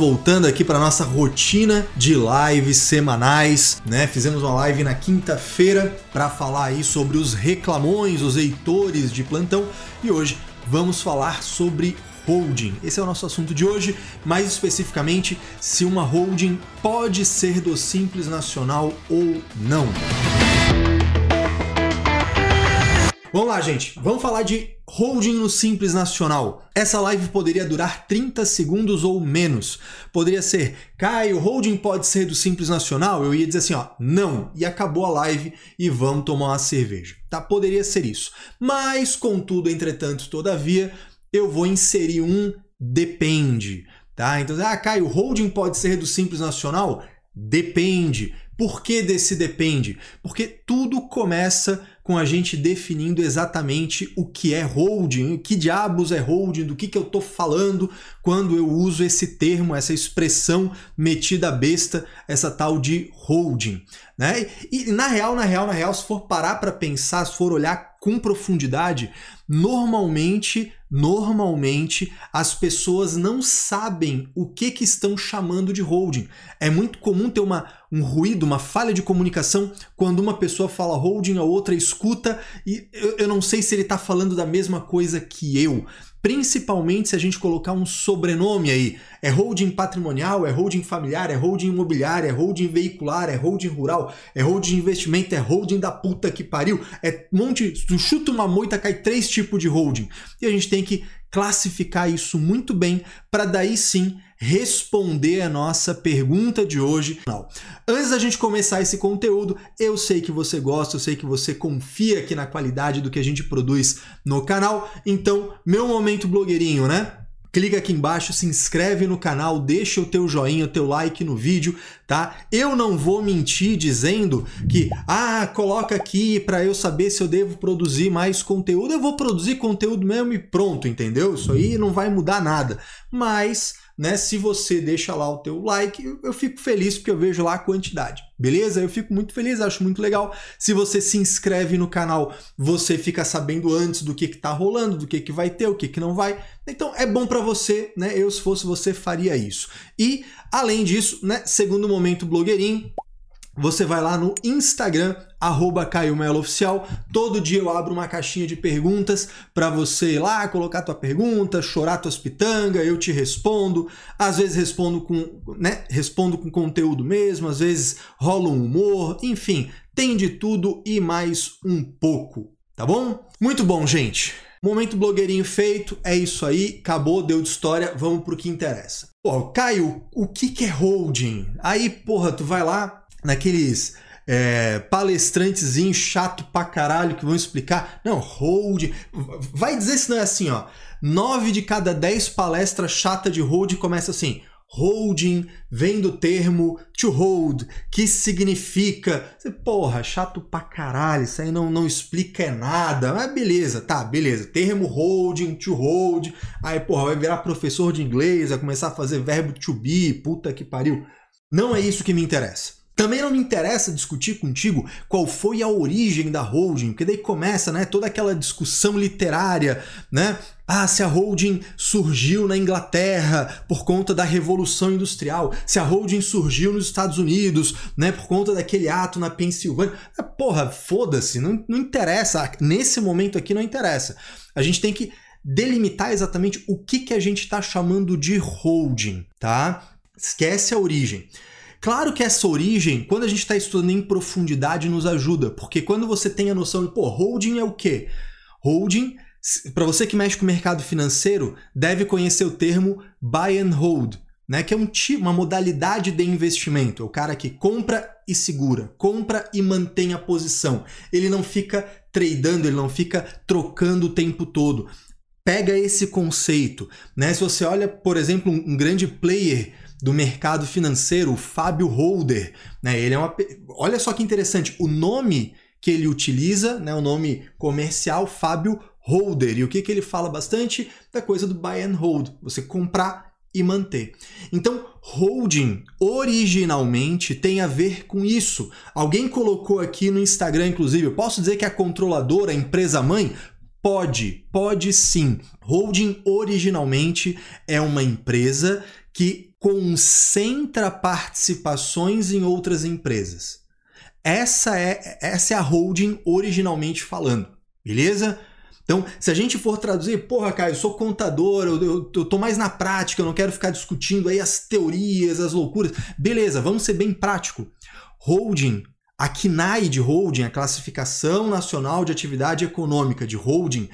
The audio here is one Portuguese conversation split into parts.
voltando aqui para nossa rotina de lives semanais, né? Fizemos uma live na quinta-feira para falar aí sobre os reclamões, os eitores de plantão e hoje vamos falar sobre holding. Esse é o nosso assunto de hoje, mais especificamente se uma holding pode ser do Simples Nacional ou não. Vamos lá, gente. Vamos falar de holding no Simples Nacional. Essa live poderia durar 30 segundos ou menos. Poderia ser, Caio, holding pode ser do Simples Nacional? Eu ia dizer assim, ó, não. E acabou a live e vamos tomar uma cerveja. Tá? Poderia ser isso. Mas, contudo, entretanto, todavia, eu vou inserir um depende. Tá? Então, ah, Caio, holding pode ser do Simples Nacional? Depende. Por que desse depende? Porque tudo começa com a gente definindo exatamente o que é holding, que diabos é holding, do que, que eu estou falando quando eu uso esse termo, essa expressão metida besta, essa tal de holding. Né? E na real, na real, na real, se for parar para pensar, se for olhar com profundidade, normalmente, normalmente as pessoas não sabem o que que estão chamando de holding. É muito comum ter uma, um ruído, uma falha de comunicação quando uma pessoa fala holding, a outra escuta e eu, eu não sei se ele está falando da mesma coisa que eu. Principalmente se a gente colocar um sobrenome aí. É holding patrimonial, é holding familiar, é holding imobiliária, é holding veicular, é holding rural, é holding investimento, é holding da puta que pariu. É monte. Tu chuta uma moita, cai três tipos de holding. E a gente tem que classificar isso muito bem para daí sim responder a nossa pergunta de hoje. Não. Antes da gente começar esse conteúdo, eu sei que você gosta, eu sei que você confia aqui na qualidade do que a gente produz no canal. Então, meu momento blogueirinho, né? Clica aqui embaixo, se inscreve no canal, deixa o teu joinha, o teu like no vídeo, tá? Eu não vou mentir dizendo que, ah, coloca aqui para eu saber se eu devo produzir mais conteúdo. Eu vou produzir conteúdo mesmo e pronto, entendeu? Isso aí não vai mudar nada. Mas né? Se você deixa lá o teu like, eu fico feliz porque eu vejo lá a quantidade. Beleza? Eu fico muito feliz, acho muito legal. Se você se inscreve no canal, você fica sabendo antes do que que tá rolando, do que que vai ter, o que que não vai. Então é bom para você, né? Eu se fosse você faria isso. E além disso, né, segundo momento blogueirinho, você vai lá no Instagram, arroba Caio Oficial. Todo dia eu abro uma caixinha de perguntas para você ir lá, colocar tua pergunta, chorar tuas pitangas, eu te respondo. Às vezes respondo com, né, respondo com conteúdo mesmo, às vezes rola um humor, enfim, tem de tudo e mais um pouco, tá bom? Muito bom, gente. Momento blogueirinho feito, é isso aí, acabou, deu de história, vamos pro que interessa. Pô, Caio, o que, que é holding? Aí, porra, tu vai lá, naqueles é, chato pra caralho que vão explicar. Não, hold. Vai dizer se não é assim, ó. Nove de cada dez palestras chata de hold começa assim. Holding vem do termo to hold, que significa. Porra, chato pra caralho, isso aí não, não explica nada. Mas beleza, tá, beleza. Termo holding, to hold. Aí, porra, vai virar professor de inglês, vai começar a fazer verbo to be, puta que pariu. Não é isso que me interessa. Também não me interessa discutir contigo qual foi a origem da holding, porque daí começa, né, toda aquela discussão literária, né? Ah, se a holding surgiu na Inglaterra por conta da Revolução Industrial, se a holding surgiu nos Estados Unidos, né, por conta daquele ato na Pensilvânia. Ah, porra, foda-se, não, não interessa. Nesse momento aqui não interessa. A gente tem que delimitar exatamente o que, que a gente está chamando de holding, tá? Esquece a origem. Claro que essa origem, quando a gente está estudando em profundidade, nos ajuda, porque quando você tem a noção de, pô, holding é o quê? Holding, para você que mexe com o mercado financeiro, deve conhecer o termo buy and hold, né? Que é um tipo, uma modalidade de investimento. É o cara que compra e segura, compra e mantém a posição. Ele não fica tradando, ele não fica trocando o tempo todo. Pega esse conceito, né? Se você olha, por exemplo, um grande player do mercado financeiro, o Fábio Holder. Né? Ele é uma. Olha só que interessante, o nome que ele utiliza, né, o nome comercial, Fábio Holder. E o que, que ele fala bastante? Da coisa do buy and hold, você comprar e manter. Então, holding originalmente tem a ver com isso. Alguém colocou aqui no Instagram, inclusive, eu posso dizer que a controladora, a empresa mãe, pode, pode sim. Holding originalmente é uma empresa que concentra participações em outras empresas. Essa é, essa é a holding originalmente falando, beleza? Então, se a gente for traduzir, porra, Caio, eu sou contador, eu, eu, eu tô mais na prática, eu não quero ficar discutindo aí as teorias, as loucuras. Beleza, vamos ser bem prático. Holding, a CNAE de holding, a Classificação Nacional de Atividade Econômica de Holding,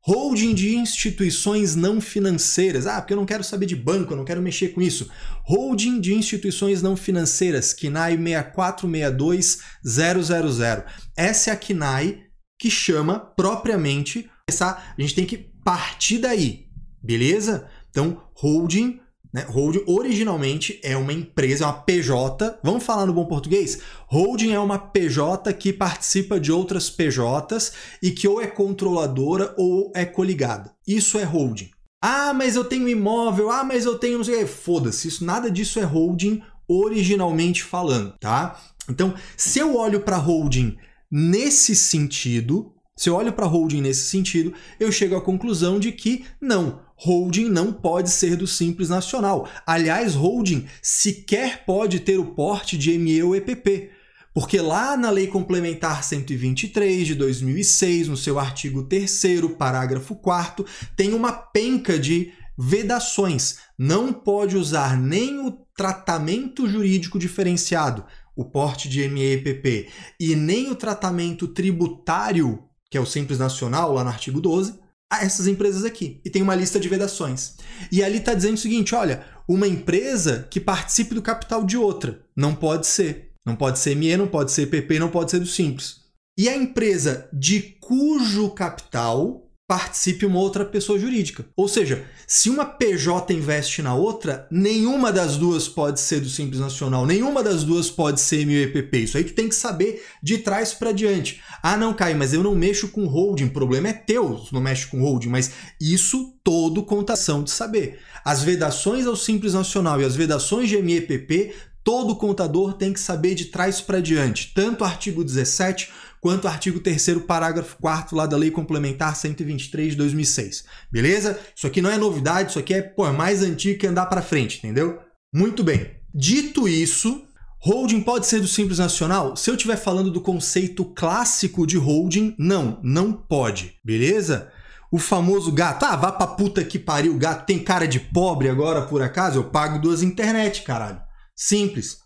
Holding de instituições não financeiras. Ah, porque eu não quero saber de banco, eu não quero mexer com isso. Holding de instituições não financeiras, KNAI 6462000. Essa é a KNAI que chama propriamente essa. A gente tem que partir daí, beleza? Então, holding né? Holding originalmente é uma empresa, é uma PJ. Vamos falar no bom português? Holding é uma PJ que participa de outras PJs e que ou é controladora ou é coligada. Isso é holding. Ah, mas eu tenho imóvel. Ah, mas eu tenho. Foda-se, isso nada disso é holding originalmente falando, tá? Então, se eu olho para holding nesse sentido, se eu olho para holding nesse sentido, eu chego à conclusão de que não, holding não pode ser do Simples Nacional. Aliás, holding sequer pode ter o porte de ME ou EPP. Porque lá na Lei Complementar 123 de 2006, no seu artigo 3 parágrafo 4 tem uma penca de vedações. Não pode usar nem o tratamento jurídico diferenciado, o porte de MEPP, e nem o tratamento tributário, que é o Simples Nacional, lá no artigo 12, a essas empresas aqui. E tem uma lista de vedações. E ali está dizendo o seguinte: olha, uma empresa que participe do capital de outra. Não pode ser. Não pode ser ME, não pode ser PP, não pode ser do Simples. E a empresa de cujo capital participe uma outra pessoa jurídica. Ou seja, se uma PJ investe na outra, nenhuma das duas pode ser do Simples Nacional, nenhuma das duas pode ser MUEPP. Isso aí tu tem que saber de trás para diante. Ah, não, Caio, mas eu não mexo com holding, o problema é teu, tu não mexe com holding, mas isso todo contação de saber. As vedações ao Simples Nacional e as vedações de MEPP, todo contador tem que saber de trás para diante, tanto o artigo 17 quanto o artigo 3 parágrafo 4 lá da Lei Complementar 123 de 2006. Beleza? Isso aqui não é novidade, isso aqui é, pô, é mais antigo que andar para frente, entendeu? Muito bem. Dito isso, Holding pode ser do Simples Nacional? Se eu estiver falando do conceito clássico de holding, não, não pode, beleza? O famoso gato, ah, vá pra puta que pariu, o gato tem cara de pobre agora por acaso? Eu pago duas internet, caralho. Simples.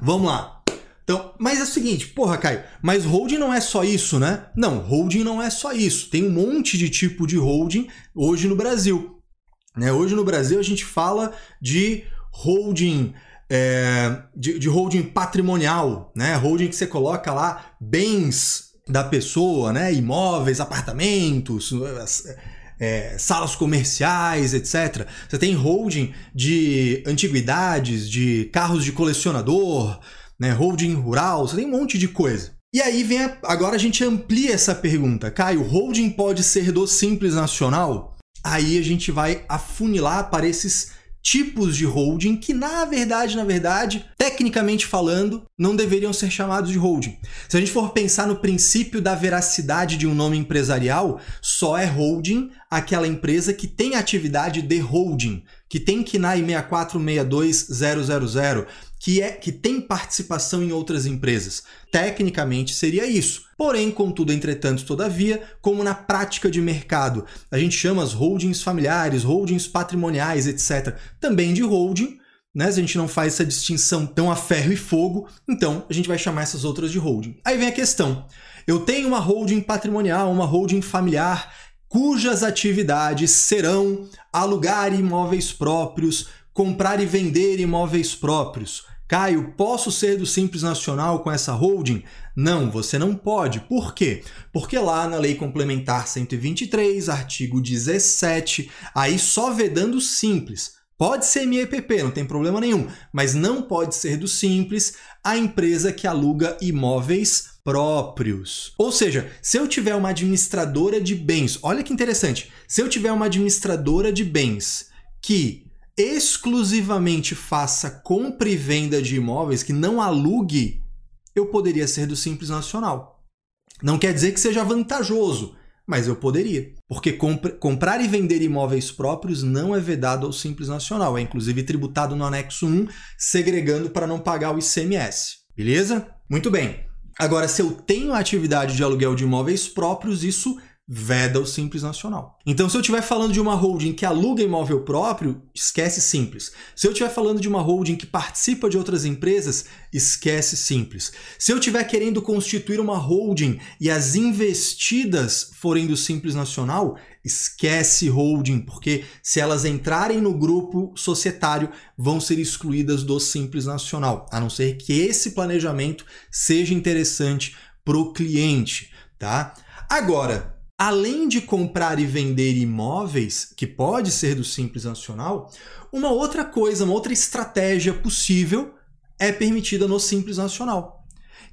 Vamos lá. Então, mas é o seguinte, porra, Caio, mas holding não é só isso, né? Não, holding não é só isso. Tem um monte de tipo de holding hoje no Brasil. Né? Hoje no Brasil a gente fala de holding. É, de, de holding patrimonial, né? Holding que você coloca lá bens da pessoa, né? Imóveis, apartamentos, é, salas comerciais, etc. Você tem holding de antiguidades, de carros de colecionador, né? Holding rural, você tem um monte de coisa. E aí vem a, agora a gente amplia essa pergunta. Caio, holding pode ser do Simples Nacional? Aí a gente vai afunilar para esses tipos de holding que, na verdade, na verdade, tecnicamente falando, não deveriam ser chamados de holding. Se a gente for pensar no princípio da veracidade de um nome empresarial, só é holding aquela empresa que tem atividade de holding, que tem KNAI 6462000, que é que tem participação em outras empresas. Tecnicamente seria isso. Porém, contudo, entretanto, todavia, como na prática de mercado, a gente chama as holdings familiares, holdings patrimoniais, etc., também de holding, né? A gente não faz essa distinção tão a ferro e fogo, então a gente vai chamar essas outras de holding. Aí vem a questão. Eu tenho uma holding patrimonial, uma holding familiar, cujas atividades serão alugar imóveis próprios, comprar e vender imóveis próprios, Caio, posso ser do Simples Nacional com essa holding? Não, você não pode. Por quê? Porque lá na Lei Complementar 123, artigo 17, aí só vedando Simples. Pode ser MEPP, não tem problema nenhum, mas não pode ser do Simples a empresa que aluga imóveis próprios. Ou seja, se eu tiver uma administradora de bens, olha que interessante, se eu tiver uma administradora de bens que exclusivamente faça compra e venda de imóveis, que não alugue, eu poderia ser do Simples Nacional. Não quer dizer que seja vantajoso, mas eu poderia. Porque comp comprar e vender imóveis próprios não é vedado ao Simples Nacional, é inclusive tributado no anexo 1, segregando para não pagar o ICMS. Beleza? Muito bem. Agora, se eu tenho atividade de aluguel de imóveis próprios, isso veda o Simples Nacional. Então, se eu estiver falando de uma holding que aluga imóvel próprio, esquece Simples. Se eu estiver falando de uma holding que participa de outras empresas, esquece Simples. Se eu estiver querendo constituir uma holding e as investidas forem do Simples Nacional, esquece holding, porque se elas entrarem no grupo societário, vão ser excluídas do Simples Nacional, a não ser que esse planejamento seja interessante para o cliente, tá? Agora, além de comprar e vender imóveis, que pode ser do Simples Nacional, uma outra coisa, uma outra estratégia possível é permitida no Simples Nacional,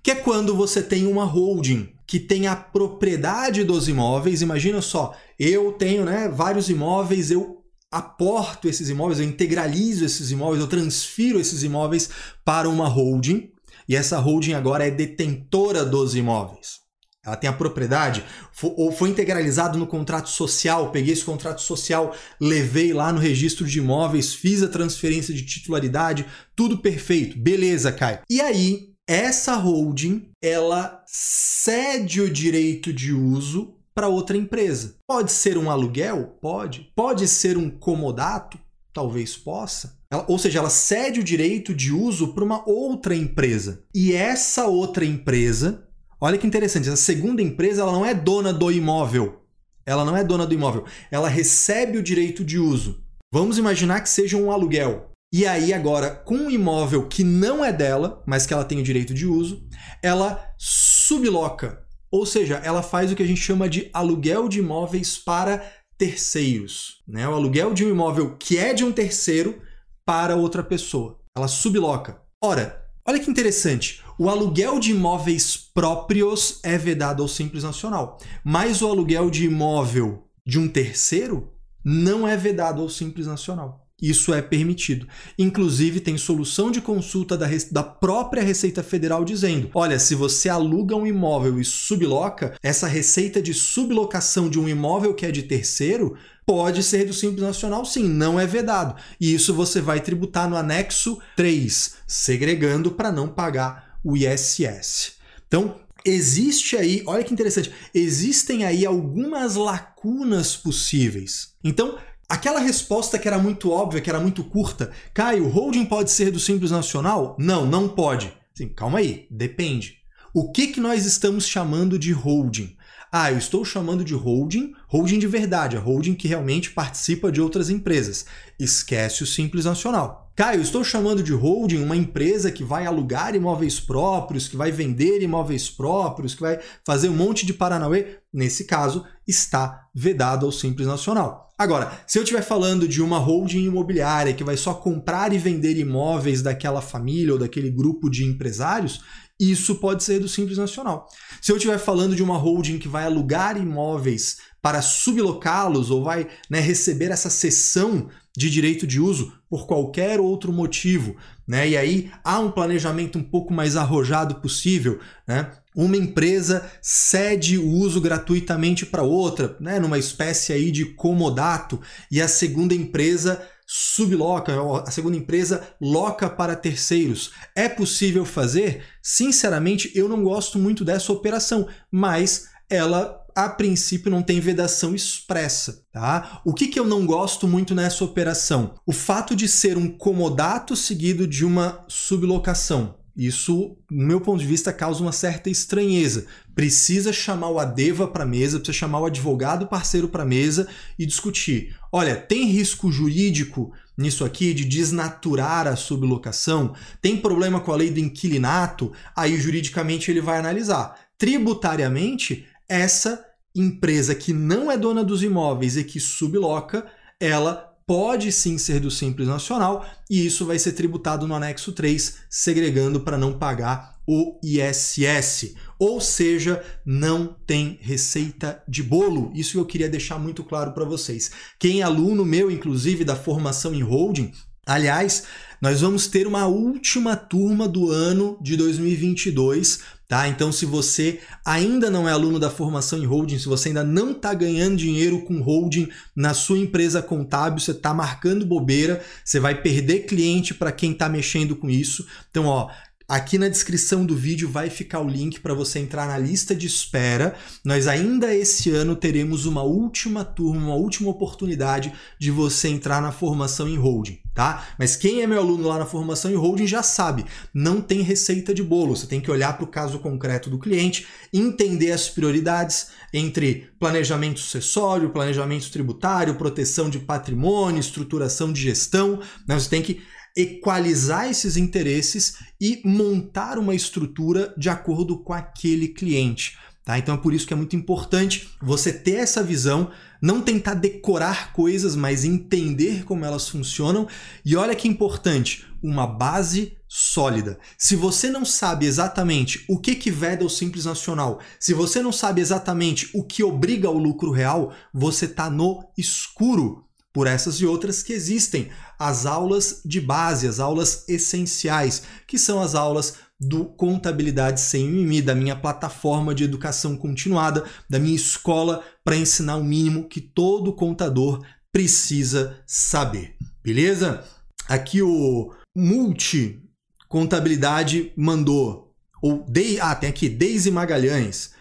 que é quando você tem uma holding que tem a propriedade dos imóveis. Imagina só, eu tenho né, vários imóveis, eu aporto esses imóveis, eu integralizo esses imóveis, eu transfiro esses imóveis para uma holding, e essa holding agora é detentora dos imóveis. Ela tem a propriedade, ou foi integralizado no contrato social, peguei esse contrato social, levei lá no registro de imóveis, fiz a transferência de titularidade, tudo perfeito. Beleza, Caio. E aí, essa holding, ela cede o direito de uso para outra empresa. Pode ser um aluguel? Pode. Pode ser um comodato? Talvez possa. Ela, ou seja, ela cede o direito de uso para uma outra empresa. E essa outra empresa Olha que interessante, essa segunda empresa ela não é dona do imóvel. Ela não é dona do imóvel. Ela recebe o direito de uso. Vamos imaginar que seja um aluguel. E aí, agora, com um imóvel que não é dela, mas que ela tem o direito de uso, ela subloca. Ou seja, ela faz o que a gente chama de aluguel de imóveis para terceiros. Né? O aluguel de um imóvel que é de um terceiro para outra pessoa. Ela subloca. Ora, olha que interessante. O aluguel de imóveis próprios é vedado ao Simples Nacional, mas o aluguel de imóvel de um terceiro não é vedado ao Simples Nacional. Isso é permitido. Inclusive, tem solução de consulta da, da, própria Receita Federal dizendo: olha, se você aluga um imóvel e subloca, essa receita de sublocação de um imóvel que é de terceiro pode ser do Simples Nacional, sim, não é vedado. E isso você vai tributar no anexo 3, segregando para não pagar o ISS. Então, existe aí, olha que interessante, existem aí algumas lacunas possíveis. Então, aquela resposta que era muito óbvia, que era muito curta, Caio, holding pode ser do Simples Nacional? Não, não pode. Sim, calma aí, depende. O que, que nós estamos chamando de holding? Ah, eu estou chamando de holding, holding de verdade, a holding que realmente participa de outras empresas. Esquece o Simples Nacional. Caio, estou chamando de holding uma empresa que vai alugar imóveis próprios, que vai vender imóveis próprios, que vai fazer um monte de Paranauê. Nesse caso, está vedado ao Simples Nacional. Agora, se eu estiver falando de uma holding imobiliária que vai só comprar e vender imóveis daquela família ou daquele grupo de empresários, isso pode ser do Simples Nacional. Se eu estiver falando de uma holding que vai alugar imóveis para sublocá-los ou vai né, receber essa cessão de direito de uso por qualquer outro motivo, né? E aí há um planejamento um pouco mais arrojado possível, né? Uma empresa cede o uso gratuitamente para outra, né? Numa espécie aí de comodato, e a segunda empresa subloca, a segunda empresa loca para terceiros. É possível fazer? Sinceramente, eu não gosto muito dessa operação, mas ela a princípio não tem vedação expressa, tá? O que, que eu não gosto muito nessa operação? O fato de ser um comodato seguido de uma sublocação. Isso, no meu ponto de vista, causa uma certa estranheza. Precisa chamar o Adeva para a mesa, precisa chamar o advogado parceiro para a mesa e discutir. Olha, tem risco jurídico nisso aqui de desnaturar a sublocação? Tem problema com a lei do inquilinato? Aí juridicamente ele vai analisar. Tributariamente, essa empresa que não é dona dos imóveis e que subloca, ela pode sim ser do Simples Nacional e isso vai ser tributado no anexo 3, segregando para não pagar o ISS. Ou seja, não tem receita de bolo. Isso eu queria deixar muito claro para vocês. Quem é aluno meu, inclusive, da formação em holding, aliás, nós vamos ter uma última turma do ano de 2022 Tá? Então, se você ainda não é aluno da formação em holding, se você ainda não está ganhando dinheiro com holding na sua empresa contábil, você está marcando bobeira, você vai perder cliente para quem está mexendo com isso. Então, ó, Aqui na descrição do vídeo vai ficar o link para você entrar na lista de espera. Nós ainda esse ano teremos uma última turma, uma última oportunidade de você entrar na formação em holding, tá? Mas quem é meu aluno lá na formação em holding já sabe, não tem receita de bolo. Você tem que olhar para o caso concreto do cliente, entender as prioridades entre planejamento sucessório, planejamento tributário, proteção de patrimônio, estruturação de gestão. Né? Você tem que equalizar esses interesses e montar uma estrutura de acordo com aquele cliente. Tá? Então é por isso que é muito importante você ter essa visão, não tentar decorar coisas, mas entender como elas funcionam. E olha que importante, uma base sólida. Se você não sabe exatamente o que, que veda o Simples Nacional, se você não sabe exatamente o que obriga ao lucro real, você está no escuro por essas e outras que existem as aulas de base, as aulas essenciais, que são as aulas do Contabilidade Sem Mimimi, da minha plataforma de educação continuada, da minha escola para ensinar o mínimo que todo contador precisa saber. Beleza? Aqui o Multi Contabilidade mandou, ou de, ah, tem aqui Deise Magalhães.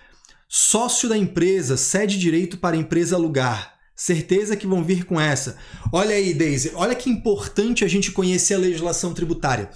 Sócio da empresa cede direito para empresa alugar Certeza que vão vir com essa. Olha aí, Daisy, olha que importante a gente conhecer a legislação tributária.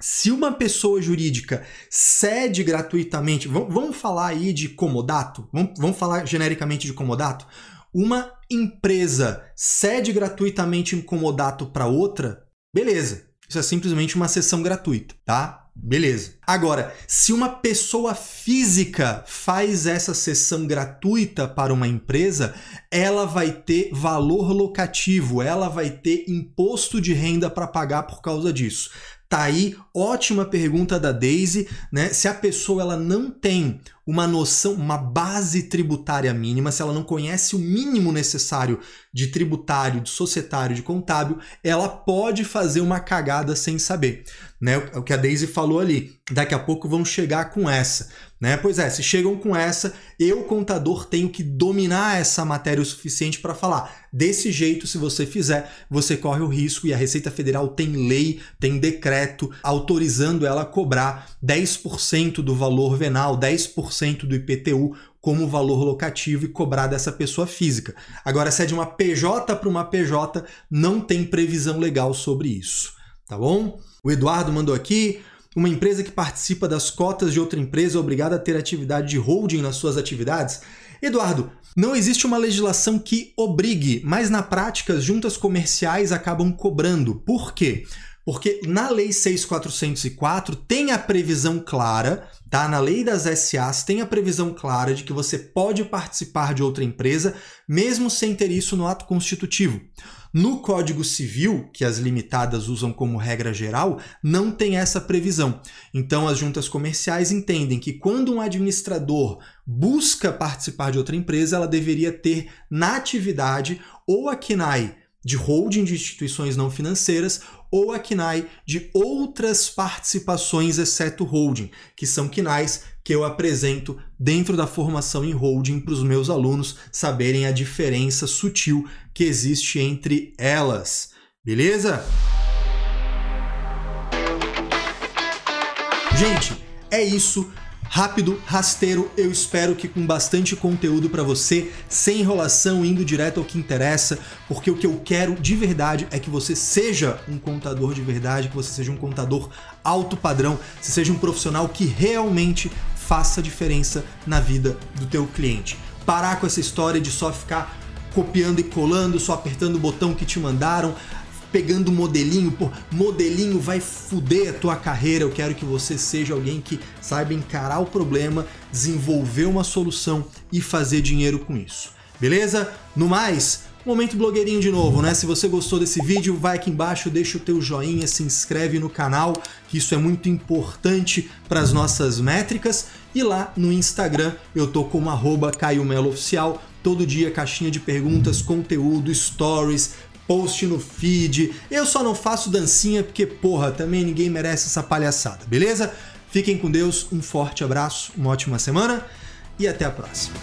Se uma pessoa jurídica cede gratuitamente, vamos falar aí de comodato? Vamos falar genericamente de comodato? Uma empresa cede gratuitamente um comodato para outra, beleza. Isso é simplesmente uma sessão gratuita, tá? Beleza. Agora, se uma pessoa física faz essa sessão gratuita para uma empresa, ela vai ter valor locativo, ela vai ter imposto de renda para pagar por causa disso. Tá aí, ótima pergunta da Daisy, né? Se a pessoa ela não tem uma noção, uma base tributária mínima, se ela não conhece o mínimo necessário de tributário, de societário, de contábil, ela pode fazer uma cagada sem saber, né? O que a Daisy falou ali. Daqui a pouco vão chegar com essa. Né? Pois é, se chegam com essa, eu, contador, tenho que dominar essa matéria o suficiente para falar. Desse jeito, se você fizer, você corre o risco e a Receita Federal tem lei, tem decreto autorizando ela a cobrar 10% do valor venal, 10% do IPTU como valor locativo e cobrar dessa pessoa física. Agora, se é de uma PJ para uma PJ, não tem previsão legal sobre isso. Tá bom? O Eduardo mandou aqui. Uma empresa que participa das cotas de outra empresa é obrigada a ter atividade de holding nas suas atividades? Eduardo, não existe uma legislação que obrigue, mas na prática as juntas comerciais acabam cobrando. Por quê? Porque na Lei 6404 tem a previsão clara, tá? Na Lei das SAs tem a previsão clara de que você pode participar de outra empresa, mesmo sem ter isso no ato constitutivo. No Código Civil, que as limitadas usam como regra geral, não tem essa previsão. Então, as juntas comerciais entendem que quando um administrador busca participar de outra empresa, ela deveria ter na atividade ou a KNAI de holding de instituições não financeiras ou a KNAI de outras participações exceto holding, que são KNAIs que eu apresento dentro da formação em holding para os meus alunos saberem a diferença sutil que existe entre elas. Beleza? Gente, é isso. Rápido, rasteiro, eu espero que com bastante conteúdo para você, sem enrolação, indo direto ao que interessa, porque o que eu quero de verdade é que você seja um contador de verdade, que você seja um contador alto padrão, você seja um profissional que realmente faça diferença na vida do teu cliente. Parar com essa história de só ficar copiando e colando, só apertando o botão que te mandaram, pegando modelinho, pô, modelinho vai fuder a tua carreira. Eu quero que você seja alguém que saiba encarar o problema, desenvolver uma solução e fazer dinheiro com isso. Beleza? No mais, Momento blogueirinho de novo, né? Se você gostou desse vídeo, vai aqui embaixo, deixa o teu joinha, se inscreve no canal, que isso é muito importante para as nossas métricas. E lá no Instagram eu tô como arroba Caio Melo Oficial, todo dia caixinha de perguntas, conteúdo, stories, post no feed. Eu só não faço dancinha porque, porra, também ninguém merece essa palhaçada, beleza? Fiquem com Deus, um forte abraço, uma ótima semana e até a próxima.